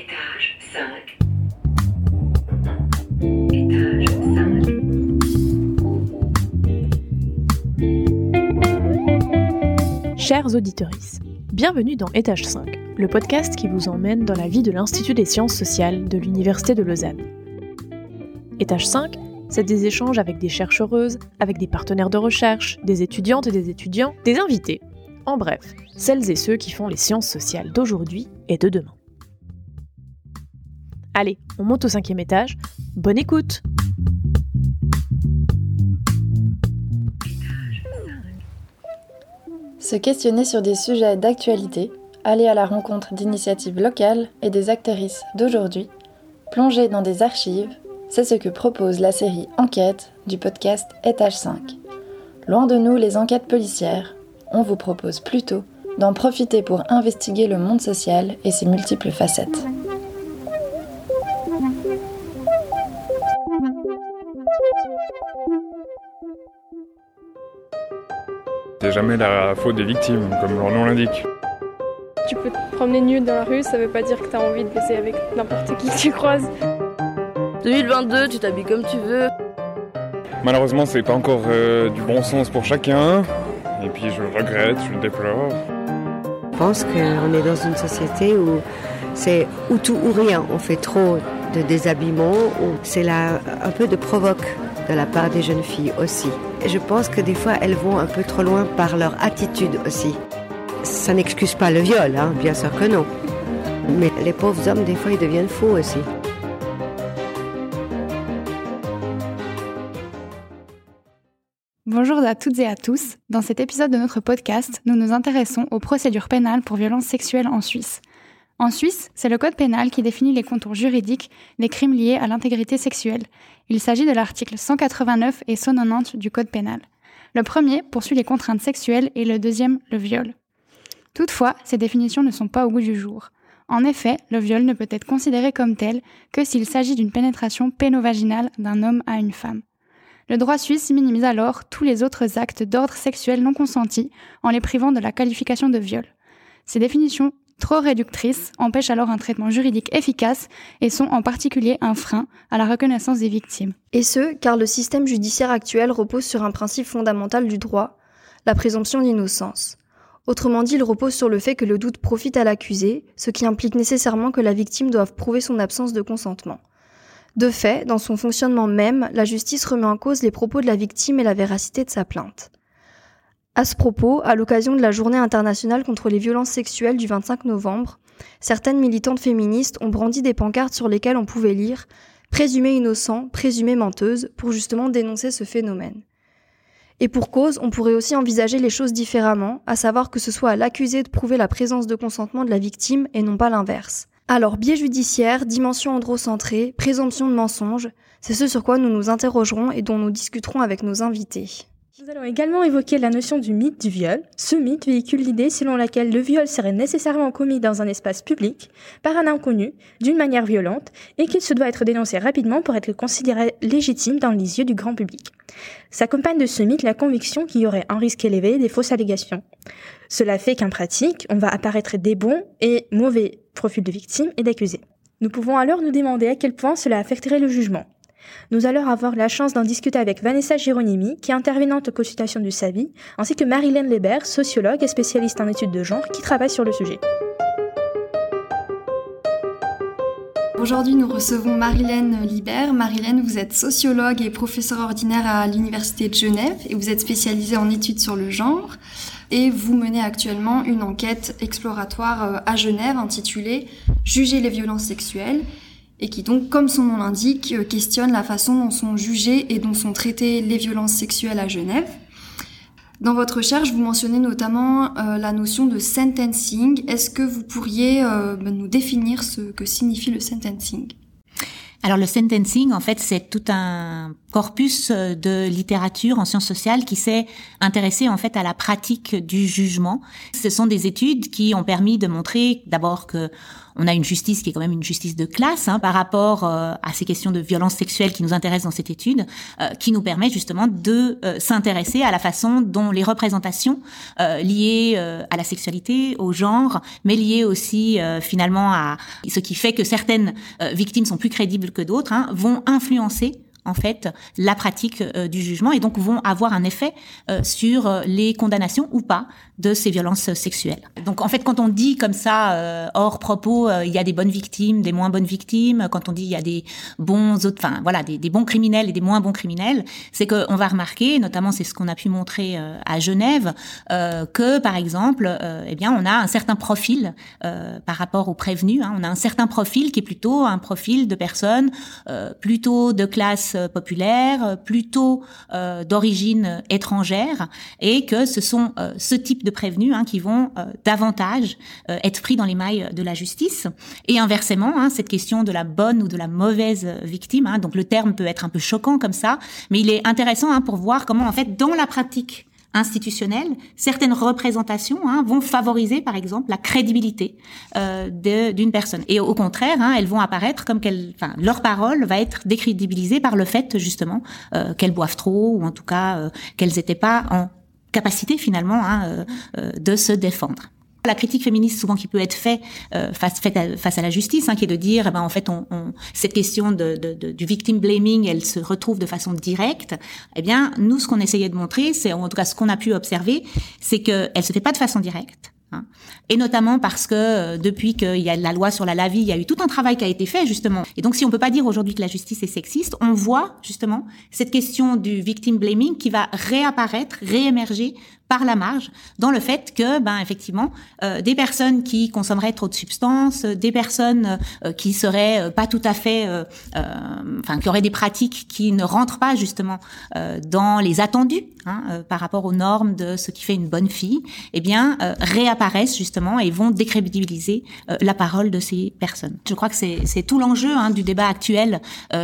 Étage 5. Étage 5. Chers auditeurs, bienvenue dans Étage 5, le podcast qui vous emmène dans la vie de l'Institut des sciences sociales de l'Université de Lausanne. Étage 5, c'est des échanges avec des chercheuses, avec des partenaires de recherche, des étudiantes et des étudiants, des invités. En bref, celles et ceux qui font les sciences sociales d'aujourd'hui et de demain. Allez, on monte au cinquième étage. Bonne écoute Se questionner sur des sujets d'actualité, aller à la rencontre d'initiatives locales et des actrices d'aujourd'hui, plonger dans des archives, c'est ce que propose la série Enquête du podcast Étage 5. Loin de nous les enquêtes policières, on vous propose plutôt d'en profiter pour investiguer le monde social et ses multiples facettes. C'est jamais la faute des victimes, comme leur nom l'indique. Tu peux te promener nu dans la rue, ça veut pas dire que t'as envie de baiser avec n'importe qui que tu croises. 2022, tu t'habilles comme tu veux. Malheureusement, c'est pas encore euh, du bon sens pour chacun. Et puis je le regrette, je le déplore. Je pense qu'on est dans une société où c'est ou tout ou rien. On fait trop de déshabillement ou c'est là un peu de provoque de la part des jeunes filles aussi. Et je pense que des fois elles vont un peu trop loin par leur attitude aussi. Ça n'excuse pas le viol, hein, bien sûr que non. Mais les pauvres hommes, des fois, ils deviennent fous aussi. Bonjour à toutes et à tous. Dans cet épisode de notre podcast, nous nous intéressons aux procédures pénales pour violences sexuelles en Suisse. En Suisse, c'est le code pénal qui définit les contours juridiques des crimes liés à l'intégrité sexuelle. Il s'agit de l'article 189 et 190 du code pénal. Le premier poursuit les contraintes sexuelles et le deuxième le viol. Toutefois, ces définitions ne sont pas au goût du jour. En effet, le viol ne peut être considéré comme tel que s'il s'agit d'une pénétration pénovaginale d'un homme à une femme. Le droit suisse minimise alors tous les autres actes d'ordre sexuel non consentis en les privant de la qualification de viol. Ces définitions trop réductrices empêchent alors un traitement juridique efficace et sont en particulier un frein à la reconnaissance des victimes. Et ce, car le système judiciaire actuel repose sur un principe fondamental du droit, la présomption d'innocence. Autrement dit, il repose sur le fait que le doute profite à l'accusé, ce qui implique nécessairement que la victime doive prouver son absence de consentement. De fait, dans son fonctionnement même, la justice remet en cause les propos de la victime et la véracité de sa plainte. À ce propos, à l'occasion de la Journée internationale contre les violences sexuelles du 25 novembre, certaines militantes féministes ont brandi des pancartes sur lesquelles on pouvait lire Présumée innocent, présumée menteuse, pour justement dénoncer ce phénomène. Et pour cause, on pourrait aussi envisager les choses différemment, à savoir que ce soit à l'accusé de prouver la présence de consentement de la victime et non pas l'inverse. Alors, biais judiciaire, dimension androcentrée, présomption de mensonge, c'est ce sur quoi nous nous interrogerons et dont nous discuterons avec nos invités. Nous allons également évoquer la notion du mythe du viol. Ce mythe véhicule l'idée selon laquelle le viol serait nécessairement commis dans un espace public, par un inconnu, d'une manière violente, et qu'il se doit être dénoncé rapidement pour être considéré légitime dans les yeux du grand public. S'accompagne de ce mythe la conviction qu'il y aurait un risque élevé des fausses allégations. Cela fait qu'en pratique, on va apparaître des bons et mauvais profils de victimes et d'accusés. Nous pouvons alors nous demander à quel point cela affecterait le jugement. Nous allons avoir la chance d'en discuter avec Vanessa Gironimi, qui est intervenante aux consultations du SAVI, ainsi que Marilène Leber, sociologue et spécialiste en études de genre, qui travaille sur le sujet. Aujourd'hui, nous recevons Marilène Libert. Marilène, vous êtes sociologue et professeure ordinaire à l'Université de Genève et vous êtes spécialisée en études sur le genre. Et vous menez actuellement une enquête exploratoire à Genève intitulée Juger les violences sexuelles et qui donc, comme son nom l'indique, questionne la façon dont sont jugées et dont sont traitées les violences sexuelles à Genève. Dans votre recherche, vous mentionnez notamment euh, la notion de sentencing. Est-ce que vous pourriez euh, nous définir ce que signifie le sentencing? Alors le sentencing, en fait, c'est tout un corpus de littérature en sciences sociales qui s'est intéressé en fait à la pratique du jugement. Ce sont des études qui ont permis de montrer d'abord que on a une justice qui est quand même une justice de classe hein, par rapport euh, à ces questions de violence sexuelle qui nous intéressent dans cette étude, euh, qui nous permet justement de euh, s'intéresser à la façon dont les représentations liées à la sexualité, au genre, mais liées aussi finalement à ce qui fait que certaines victimes sont plus crédibles que d'autres, hein, vont influencer en fait la pratique euh, du jugement et donc vont avoir un effet euh, sur euh, les condamnations ou pas de ces violences sexuelles. Donc en fait quand on dit comme ça hors propos il y a des bonnes victimes, des moins bonnes victimes, quand on dit il y a des bons autres enfin voilà des, bons criminels et des moins bons criminels, c'est qu'on va remarquer notamment c'est ce qu'on a pu montrer à Genève que par exemple eh bien on a un certain profil par rapport aux prévenus, hein, on a un certain profil qui est plutôt un profil de personnes plutôt de classe euh, populaire, euh, plutôt euh, d'origine étrangère, et que ce sont ce type de prévenus hein, qui vont davantage être pris dans les mailles de la justice. Et inversement, hein, cette question de la bonne ou de la mauvaise victime, hein, donc le terme peut être un peu choquant comme ça, mais il est intéressant pour voir comment en fait dans la pratique institutionnelles, certaines représentations hein, vont favoriser, par exemple, la crédibilité euh, d'une personne. Et au contraire, hein, elles vont apparaître comme qu'elles, enfin, leur parole va être décrédibilisée par le fait justement euh, qu'elles boivent trop ou en tout cas euh, qu'elles n'étaient pas en capacité finalement hein, euh, euh, de se défendre. La critique féministe souvent qui peut être faite euh, face, à, face à la justice, hein, qui est de dire, eh ben, en fait, on, on, cette question de, de, de, du victim blaming, elle se retrouve de façon directe. Eh bien, nous, ce qu'on essayait de montrer, c'est en tout cas ce qu'on a pu observer, c'est qu'elle se fait pas de façon directe. Hein. Et notamment parce que euh, depuis qu'il y a la loi sur la lavie, il y a eu tout un travail qui a été fait justement. Et donc si on peut pas dire aujourd'hui que la justice est sexiste, on voit justement cette question du victim blaming qui va réapparaître, réémerger par la marge dans le fait que, ben effectivement, euh, des personnes qui consommeraient trop de substances, des personnes euh, qui seraient euh, pas tout à fait, enfin qui auraient des pratiques qui ne rentrent pas justement dans les attendus hein, par rapport aux normes de ce qui fait une bonne fille, eh bien réapparaissent justement et vont décrédibiliser la parole de ces personnes. Je crois que c'est tout l'enjeu hein, du débat actuel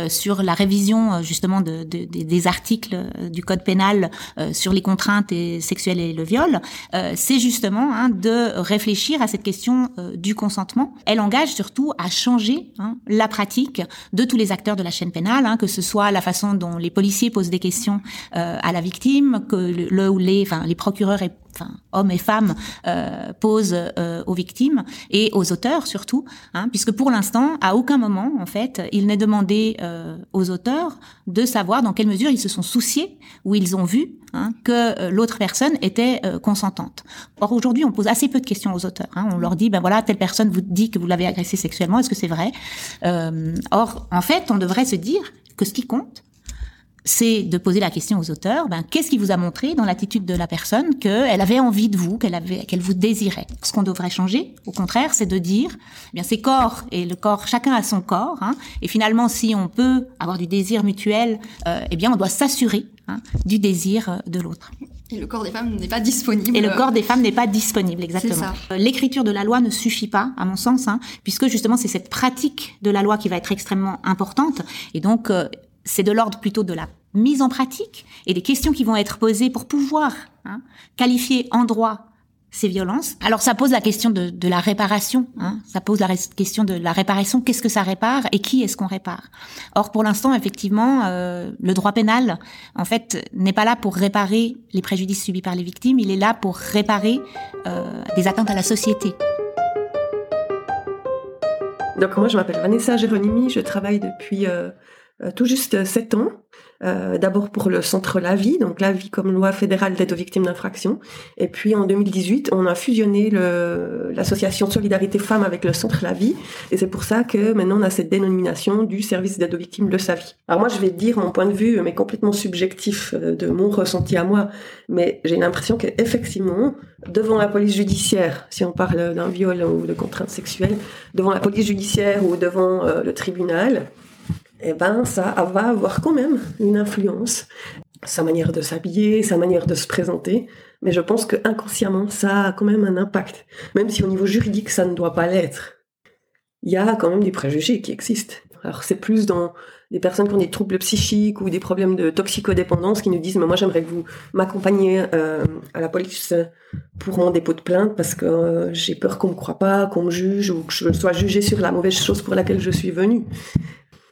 sur la révision justement de, de, des articles du code pénal sur les contraintes et sexuelles et le viol, euh, c'est justement hein, de réfléchir à cette question euh, du consentement. Elle engage surtout à changer hein, la pratique de tous les acteurs de la chaîne pénale, hein, que ce soit la façon dont les policiers posent des questions euh, à la victime, que le, ou les, enfin, les procureurs et enfin, hommes et femmes euh, posent euh, aux victimes et aux auteurs surtout, hein, puisque pour l'instant, à aucun moment, en fait, il n'est demandé euh, aux auteurs de savoir dans quelle mesure ils se sont souciés ou ils ont vu hein, que euh, l'autre personne était euh, consentante. Or aujourd'hui, on pose assez peu de questions aux auteurs. Hein. On leur dit, ben voilà, telle personne vous dit que vous l'avez agressé sexuellement, est-ce que c'est vrai? Or, en fait, on devrait se dire que ce qui compte, c'est de poser la question aux auteurs, ben, qu'est-ce qui vous a montré dans l'attitude de la personne qu'elle avait envie de vous, qu'elle avait, qu'elle vous désirait? Ce qu'on devrait changer, au contraire, c'est de dire, eh bien, c'est corps et le corps, chacun a son corps, hein, et finalement, si on peut avoir du désir mutuel, euh, eh bien, on doit s'assurer hein, du désir euh, de l'autre. Et le corps des femmes n'est pas disponible. Et le corps des femmes n'est pas disponible, exactement. Euh, l'écriture de la loi ne suffit pas, à mon sens, hein, puisque justement c'est cette pratique de la loi qui va être extrêmement importante. Et donc, c'est de l'ordre plutôt de la mise en pratique et des questions qui vont être posées pour pouvoir hein, qualifier en droit ces violences. Alors ça pose la question de, la réparation. Hein. Ça pose la question de la réparation. Qu'est-ce que ça répare et qui est-ce qu'on répare? Or pour l'instant, effectivement, euh, le droit pénal, en fait, n'est pas là pour réparer les préjudices subis par les victimes. Il est là pour réparer euh, des atteintes à la société. Donc moi, je m'appelle Vanessa Géronimi. Je travaille depuis euh, tout juste sept ans euh, d'abord pour le centre La Vie, donc La Vie comme loi fédérale d'aide aux victimes d'infractions. Et puis en 2018, on a fusionné l'association Solidarité Femmes avec le centre La Vie. Et c'est pour ça que maintenant on a cette dénomination du service d'aide aux victimes de sa vie. Alors moi, je vais dire mon point de vue, mais complètement subjectif euh, de mon ressenti à moi, mais j'ai l'impression qu'effectivement, devant la police judiciaire, si on parle d'un viol ou de contrainte sexuelle, devant la police judiciaire ou devant euh, le tribunal, eh ben, ça va avoir quand même une influence. Sa manière de s'habiller, sa manière de se présenter. Mais je pense que inconsciemment, ça a quand même un impact. Même si au niveau juridique, ça ne doit pas l'être. Il y a quand même des préjugés qui existent. Alors c'est plus dans des personnes qui ont des troubles psychiques ou des problèmes de toxicodépendance qui nous disent mais moi j'aimerais que vous m'accompagniez euh, à la police pour mon dépôt de plainte parce que euh, j'ai peur qu'on me croie pas, qu'on me juge ou que je sois jugée sur la mauvaise chose pour laquelle je suis venue.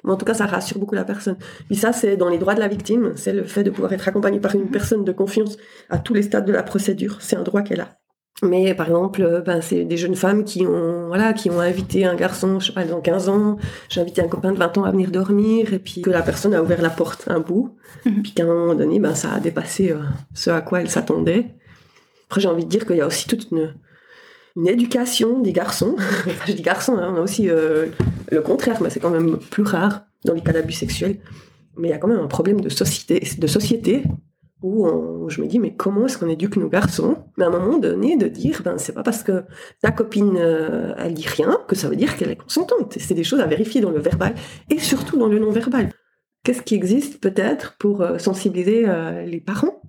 Mais en tout cas, ça rassure beaucoup la personne. Puis ça, c'est dans les droits de la victime, c'est le fait de pouvoir être accompagné par une personne de confiance à tous les stades de la procédure. C'est un droit qu'elle a. Mais par exemple, euh, ben, c'est des jeunes femmes qui ont, voilà, qui ont invité un garçon, je sais pas, ont 15 ans, j'ai invité un copain de 20 ans à venir dormir, et puis que la personne a ouvert la porte un bout, Mhm. puis qu'à un moment donné, ben, ça a dépassé euh, ce à quoi elle s'attendait. Après, j'ai envie de dire qu'il y a aussi toute une, une éducation des garçons. Je dis garçons, hein, on a aussi euh, le contraire, mais c'est quand même plus rare dans les cas d'abus sexuels. Mais il y a quand même un problème de société, de où, je me dis, mais comment est-ce qu'on éduque nos garçons? Mais à un moment donné, de dire, ben, c'est pas parce que ta copine, euh, elle dit rien, que ça veut dire qu'elle est consentante. C'est des choses à vérifier dans le verbal et surtout dans le non-verbal. Qu'est-ce qui existe peut-être pour euh, sensibiliser les parents?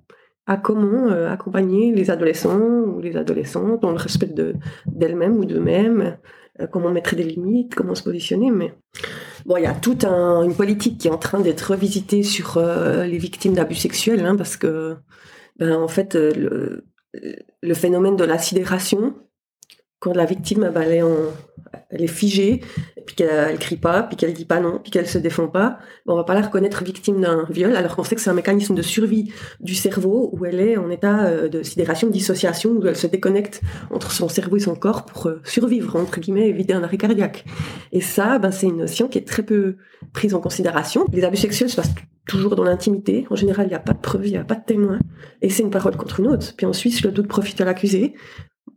À comment euh, accompagner les adolescents ou les adolescentes dans le respect de- d'elles-mêmes ou d'eux-mêmes, euh, comment mettre des limites, comment se positionner. Mais bon, il y a toute un- une politique qui est en train d'être revisitée sur euh, les victimes d'abus sexuels, hein, parce que, ben, en fait, le, le phénomène de la sidération, quand la victime, ben, elle, est en- figée, puis qu'elle elle crie pas, puis qu'elle dit pas non, puis qu'elle se défend pas, on va pas la reconnaître victime d'un viol, alors qu'on sait que c'est un mécanisme de survie du cerveau où elle est en état euh, de sidération, de dissociation, où elle se déconnecte entre son cerveau et son corps pour euh, survivre, entre guillemets, éviter un arrêt cardiaque. Et ça, ben, c'est une notion qui est très peu prise en considération. Les abus sexuels se passent toujours dans l'intimité. En général, il n'y a pas de preuve, il n'y a pas de témoin. Et c'est une parole contre une autre. Puis ensuite, le doute profite à l'accusé.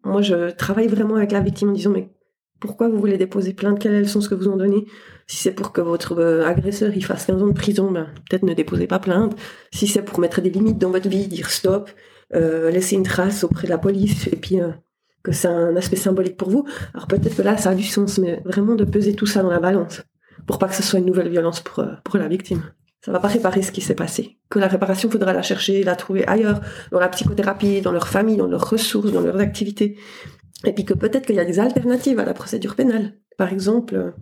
Moi, je travaille vraiment avec la victime en disant, mais pourquoi vous voulez déposer plainte? Quelles leçons ce que vous en donnez? Si c'est pour que votre euh, agresseur il fasse 15 ans de prison, ben, peut-être ne déposez pas plainte. Si c'est pour mettre des limites dans votre vie, dire stop, euh, laisser une trace auprès de la police, et puis euh, que c'est un aspect symbolique pour vous, alors peut-être que là, ça a du sens, mais vraiment de peser tout ça dans la balance, pour pas que ce soit une nouvelle violence pour la victime. Ça va pas réparer ce qui s'est passé. Que la réparation, faudra la chercher, la trouver ailleurs, dans la psychothérapie, dans leur famille, dans leurs ressources, dans leurs activités. Et puis que peut-être qu'il y a des alternatives à la procédure pénale. Par exemple,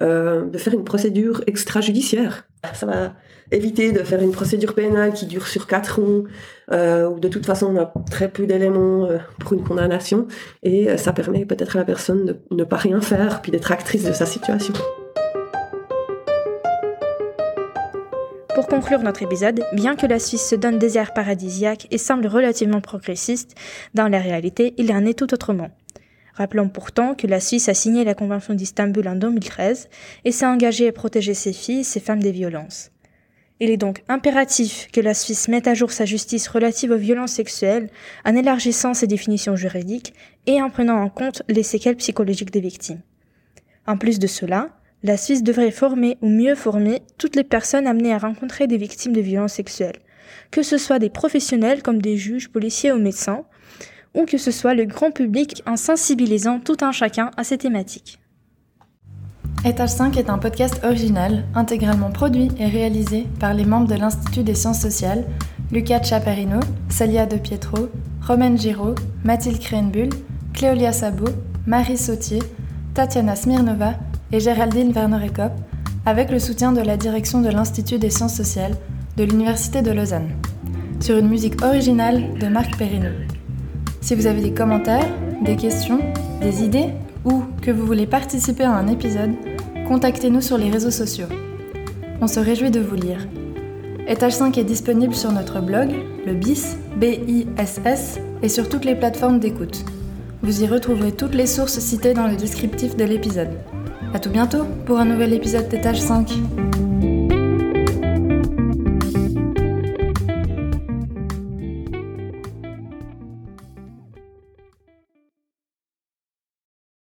euh, de faire une procédure extrajudiciaire. Ça va éviter de faire une procédure pénale qui dure sur quatre ans, euh, où de toute façon on a très peu d'éléments euh, pour une condamnation, et ça permet peut-être à la personne de ne pas rien faire, puis d'être actrice de sa situation. Pour conclure notre épisode, bien que la Suisse se donne des airs paradisiaques et semble relativement progressiste, dans la réalité, il en est tout autrement. Rappelons pourtant que la Suisse a signé la Convention d'Istanbul en 2013 et s'est engagée à protéger ses filles et ses femmes des violences. Il est donc impératif que la Suisse mette à jour sa justice relative aux violences sexuelles en élargissant ses définitions juridiques et en prenant en compte les séquelles psychologiques des victimes. En plus de cela, la Suisse devrait former ou mieux former toutes les personnes amenées à rencontrer des victimes de violences sexuelles, que ce soit des professionnels comme des juges, policiers ou médecins, ou que ce soit le grand public en sensibilisant tout un chacun à ces thématiques. Étage 5 est un podcast original, intégralement produit et réalisé par les membres de l'Institut des sciences sociales, Lucas Chaperino, Celia De Pietro, Romaine Giraud, Mathilde Krenbull, Cléolia Sabot, Marie Sautier, Tatiana Smirnova et Géraldine Werner-Ekop, avec le soutien de la direction de l'Institut des sciences sociales de l'Université de Lausanne, sur une musique originale de Marc Perrineau. Si vous avez des commentaires, des questions, des idées ou que vous voulez participer à un épisode, contactez-nous sur les réseaux sociaux. On se réjouit de vous lire. Étage 5 est disponible sur notre blog, le BIS, B-I-S-S, et sur toutes les plateformes d'écoute. Vous y retrouverez toutes les sources citées dans le descriptif de l'épisode. A tout bientôt pour un nouvel épisode d'Étage 5.